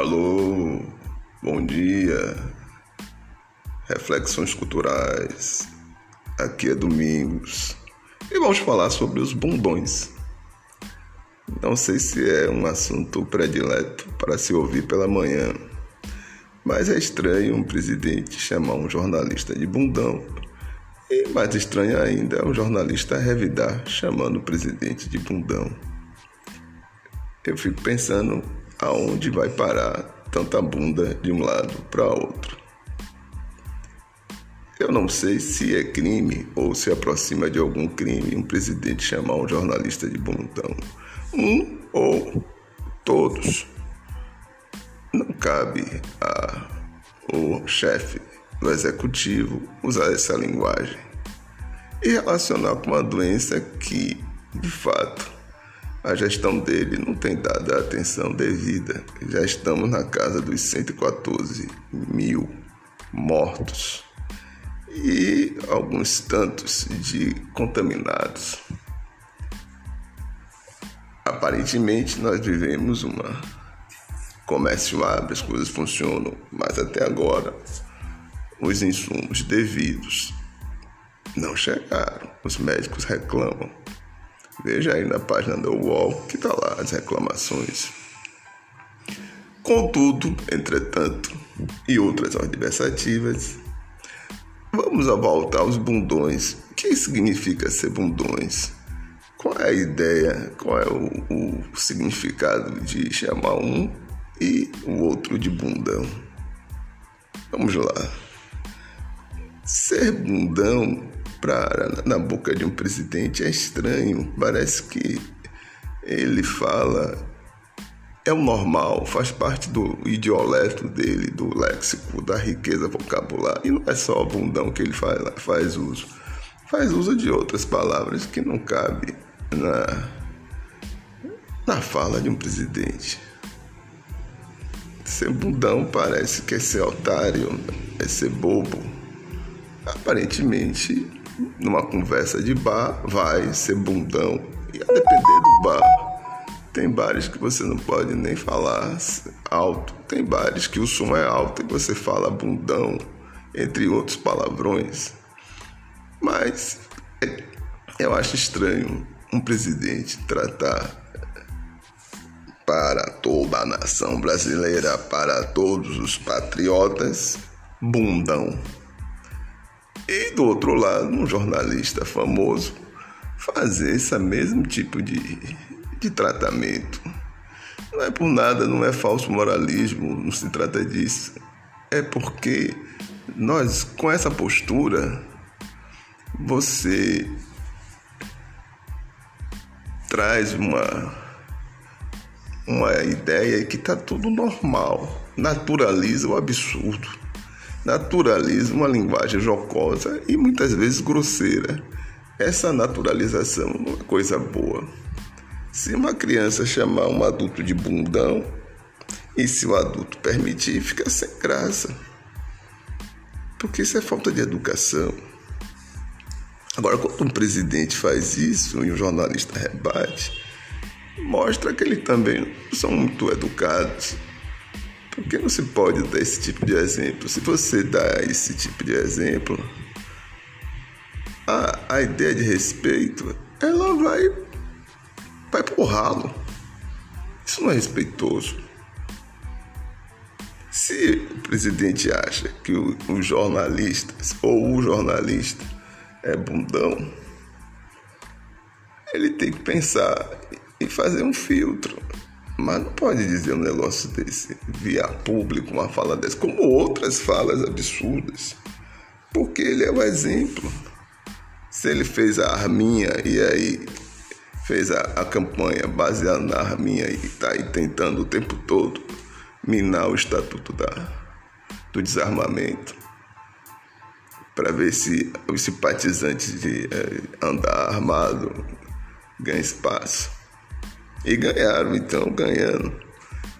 Alô, bom dia. Reflexões culturais. Aqui é Domingos. E vamos falar sobre os bundões. Não sei se é um assunto predileto para se ouvir pela manhã, mas é estranho um presidente chamar um jornalista de bundão. E mais estranho ainda é um jornalista revidar chamando o presidente de bundão. Eu fico pensando aonde vai parar tanta bunda de um lado para outro. Eu não sei se é crime ou se aproxima de algum crime um presidente chamar um jornalista de bundão. Um ou todos. Não cabe a o chefe do executivo usar essa linguagem e relacionar com uma doença que, de fato, a gestão dele não tem dado a atenção devida. Já estamos na casa dos 114 mil mortos e alguns tantos de contaminados. Aparentemente, nós vivemos uma comércio abre, as coisas funcionam, mas até agora os insumos devidos não chegaram. Os médicos reclamam Veja aí na página da UOL que está lá as reclamações. Contudo, entretanto, e outras adversativas, vamos voltar aos bundões. O que significa ser bundões? Qual é a ideia, qual é o, o significado de chamar um e o outro de bundão? Vamos lá. Ser bundão para na boca de um presidente é estranho. Parece que ele fala é o normal, faz parte do idioleto dele, do léxico, da riqueza vocabular. E não é só o bundão que ele faz, faz uso. Faz uso de outras palavras que não cabe na, na fala de um presidente. Ser bundão parece que é ser otário, é ser bobo. Aparentemente, numa conversa de bar, vai ser bundão. E a depender do bar. Tem bares que você não pode nem falar alto. Tem bares que o som é alto e você fala bundão, entre outros palavrões. Mas eu acho estranho um presidente tratar para toda a nação brasileira, para todos os patriotas, bundão. E do outro lado, um jornalista famoso fazer esse mesmo tipo de, de tratamento. Não é por nada, não é falso moralismo, não se trata disso. É porque nós, com essa postura, você traz uma, uma ideia que está tudo normal, naturaliza o absurdo naturaliza uma linguagem jocosa e muitas vezes grosseira. Essa naturalização não é coisa boa. Se uma criança chamar um adulto de bundão, e se o adulto permitir, fica sem graça. Porque isso é falta de educação. Agora, quando um presidente faz isso e um jornalista rebate, mostra que eles também são muito educados. Por que não se pode dar esse tipo de exemplo? Se você dá esse tipo de exemplo, a, a ideia de respeito, ela vai, vai pro ralo. Isso não é respeitoso. Se o presidente acha que os jornalistas ou o jornalista é bundão, ele tem que pensar e fazer um filtro. Mas não pode dizer um negócio desse via público, uma fala dessa, como outras falas absurdas. Porque ele é o exemplo. Se ele fez a arminha e aí fez a, a campanha baseada na arminha e está aí tentando o tempo todo minar o estatuto da, do desarmamento para ver se os simpatizantes de é, andar armado ganham espaço. E ganharam, então, ganhando.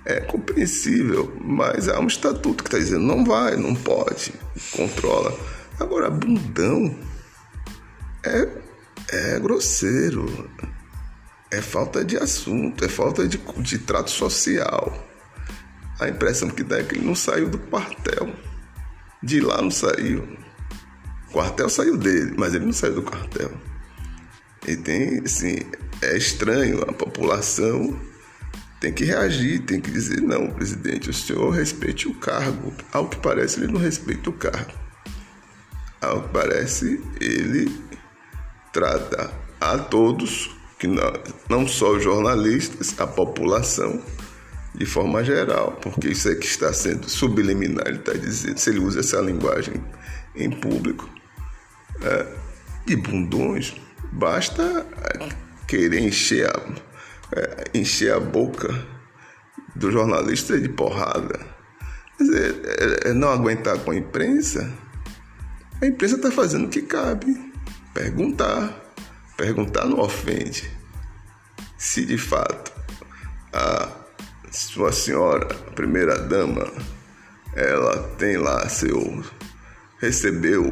É compreensível, mas há um estatuto que está dizendo não vai, não pode, controla. Agora, bundão é, é grosseiro, é falta de assunto, é falta de, de trato social. a impressão que dá é que ele não saiu do quartel. De lá não saiu. O quartel saiu dele, mas ele não saiu do quartel. E tem, assim, é estranho, a população tem que reagir, tem que dizer, não, presidente, o senhor respeite o cargo. Ao que parece, ele não respeita o cargo. Ao que parece, ele trata a todos, que não, não só os jornalistas, a população, de forma geral, porque isso é que está sendo subliminar, ele está dizendo, se ele usa essa linguagem em público, é, e bundões, basta querer encher a, é, encher a boca do jornalista de porrada. Quer dizer, é, é não aguentar com a imprensa, a imprensa está fazendo o que cabe. Perguntar. Perguntar não ofende. Se de fato a sua senhora, a primeira dama, ela tem lá seu. recebeu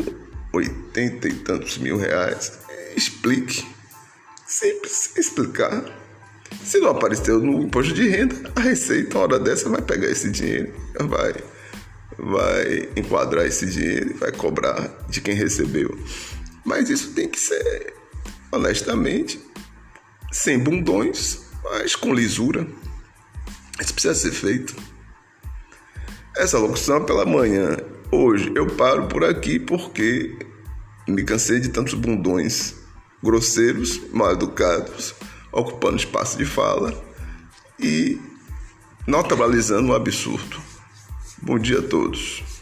oitenta e tantos mil reais, explique. Simples explicar. Se não apareceu no imposto de renda, a Receita, hora dessa, vai pegar esse dinheiro, vai, vai enquadrar esse dinheiro, vai cobrar de quem recebeu. Mas isso tem que ser, honestamente, sem bundões, mas com lisura. Isso precisa ser feito. Essa locução pela manhã. Hoje eu paro por aqui porque me cansei de tantos bundões grosseiros, mal educados, ocupando espaço de fala e notabilizando o absurdo. Bom dia a todos.